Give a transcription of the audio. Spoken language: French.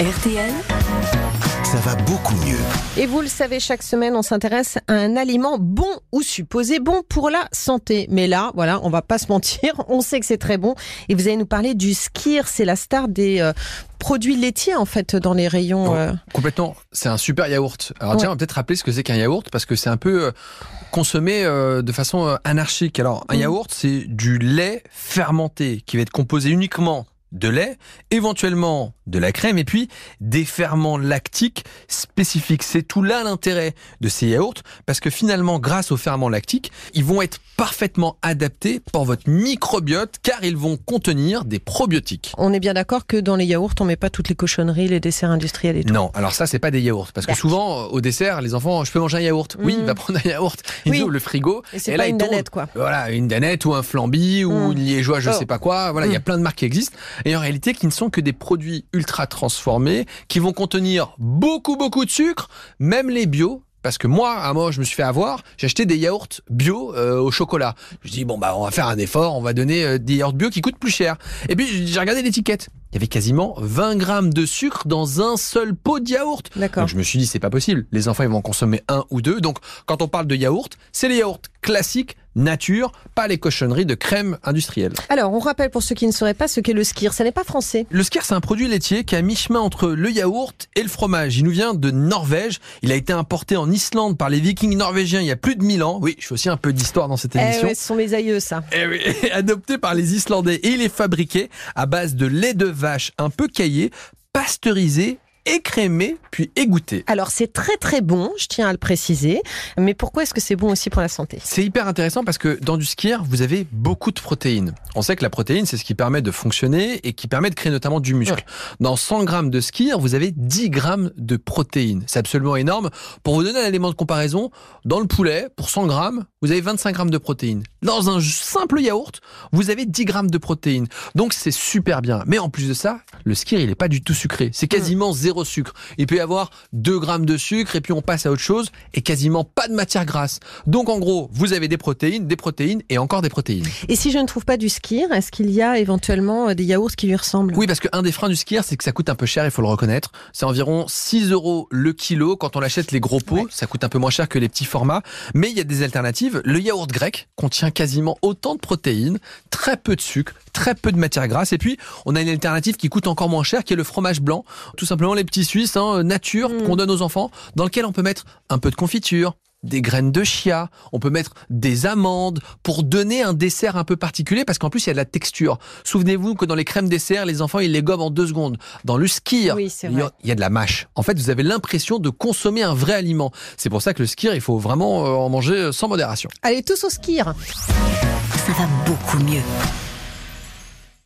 RTL, ça va beaucoup mieux. Et vous le savez, chaque semaine, on s'intéresse à un aliment bon ou supposé bon pour la santé. Mais là, voilà, on va pas se mentir, on sait que c'est très bon. Et vous allez nous parler du skir, c'est la star des euh, produits laitiers en fait dans les rayons. Euh. Complètement, c'est un super yaourt. Alors Ouais. tiens, on va peut-être rappeler ce que c'est qu'un yaourt parce que c'est un peu euh, consommé euh, de façon euh, anarchique. Alors un Mhm. yaourt, c'est du lait fermenté qui va être composé uniquement de lait, éventuellement de la crème et puis des ferments lactiques spécifiques. C'est tout là l'intérêt de ces yaourts parce que finalement, grâce aux ferments lactiques, ils vont être parfaitement adaptés pour votre microbiote car ils vont contenir des probiotiques. On est bien d'accord que dans les yaourts, on met pas toutes les cochonneries, les desserts industriels et tout. Non, alors ça c'est pas des yaourts parce que souvent au dessert les enfants je peux manger un yaourt. Oui, Mm. il va prendre un yaourt, il Oui. ouvre le frigo Et c'est là une il danette quoi. Voilà, une danette ou un flamby ou Mm. une liégeoise, je Oh. sais pas quoi. Voilà, il y a Mm. plein de marques qui existent et en réalité qui ne sont que des produits ultra transformés qui vont contenir beaucoup beaucoup de sucre, même les bio. Parce que moi, à moi, je me suis fait avoir. J'ai acheté des yaourts bio euh, au chocolat. Je dis bon bah on va faire un effort, on va donner euh, des yaourts bio qui coûtent plus cher. Et puis j'ai regardé l'étiquette. Il y avait quasiment 20 grammes de sucre dans un seul pot de yaourt. D'accord. Donc je me suis dit c'est pas possible. Les enfants ils vont en consommer un ou deux. Donc quand on parle de yaourt, c'est les yaourts classiques, nature, pas les cochonneries de crème industrielle. Alors, on rappelle pour ceux qui ne sauraient pas ce qu'est le skir. Ça n'est pas français. Le skyr c'est un produit laitier qui est à mi-chemin entre le yaourt et le fromage. Il nous vient de Norvège. Il a été importé en Islande par les Vikings norvégiens il y a plus de 1000 ans. Oui, je fais aussi un peu d'histoire dans cette Eh émission. ouais, ce sont mes aïeux, ça. Eh oui, adopté par les Islandais et il est fabriqué à base de lait de vache un peu caillé, pasteurisé, écrémé, puis égoutté. Alors, c'est très très bon, je tiens à le préciser. Mais pourquoi est-ce que c'est bon aussi pour la santé? C'est hyper intéressant parce que dans du skier, vous avez beaucoup de protéines. On sait que la protéine, c'est ce qui permet de fonctionner et qui permet de créer notamment du muscle. Dans 100 grammes de skier, vous avez 10 grammes de protéines. C'est absolument énorme. Pour vous donner un élément de comparaison, dans le poulet, pour 100 grammes, vous avez 25 grammes de protéines. Dans un simple yaourt, vous avez 10 grammes de protéines. Donc c'est super bien. Mais en plus de ça, le skier, il est pas du tout sucré. C'est quasiment zéro sucre. Il peut y avoir 2 grammes de sucre et puis on passe à autre chose et quasiment pas de matière grasse. Donc en gros, vous avez des protéines, des protéines et encore des protéines. Et si je ne trouve pas du skir, est-ce qu'il y a éventuellement euh, des yaourts qui lui ressemblent? Oui, parce qu'un des freins du skier, c'est que ça coûte un peu cher, il faut le reconnaître. C'est environ 6 euros le kilo. Quand on l'achète les gros pots, Ouais. ça coûte un peu moins cher que les petits formats. Mais il y a des alternatives. Le yaourt grec contient quasiment autant de protéines, très peu de sucre, très peu de matière grasse. Et puis, on a une alternative qui coûte encore moins cher, qui est le fromage blanc. Tout simplement les petits Suisses, hein, nature, Mm. qu'on donne aux enfants, dans lequel on peut mettre un peu de confiture, des graines de chia, on peut mettre des amandes pour donner un dessert un peu particulier parce qu'en plus il y a de la texture. Souvenez-vous que dans les crèmes dessert, les enfants ils les gobent en deux secondes. Dans le Oui, c'est il y, a, il y a de la mâche. En fait, vous avez l'impression de consommer un vrai aliment. C'est pour ça que le skier, il faut vraiment euh, en manger sans modération. Allez, tous au skir ça va beaucoup mieux.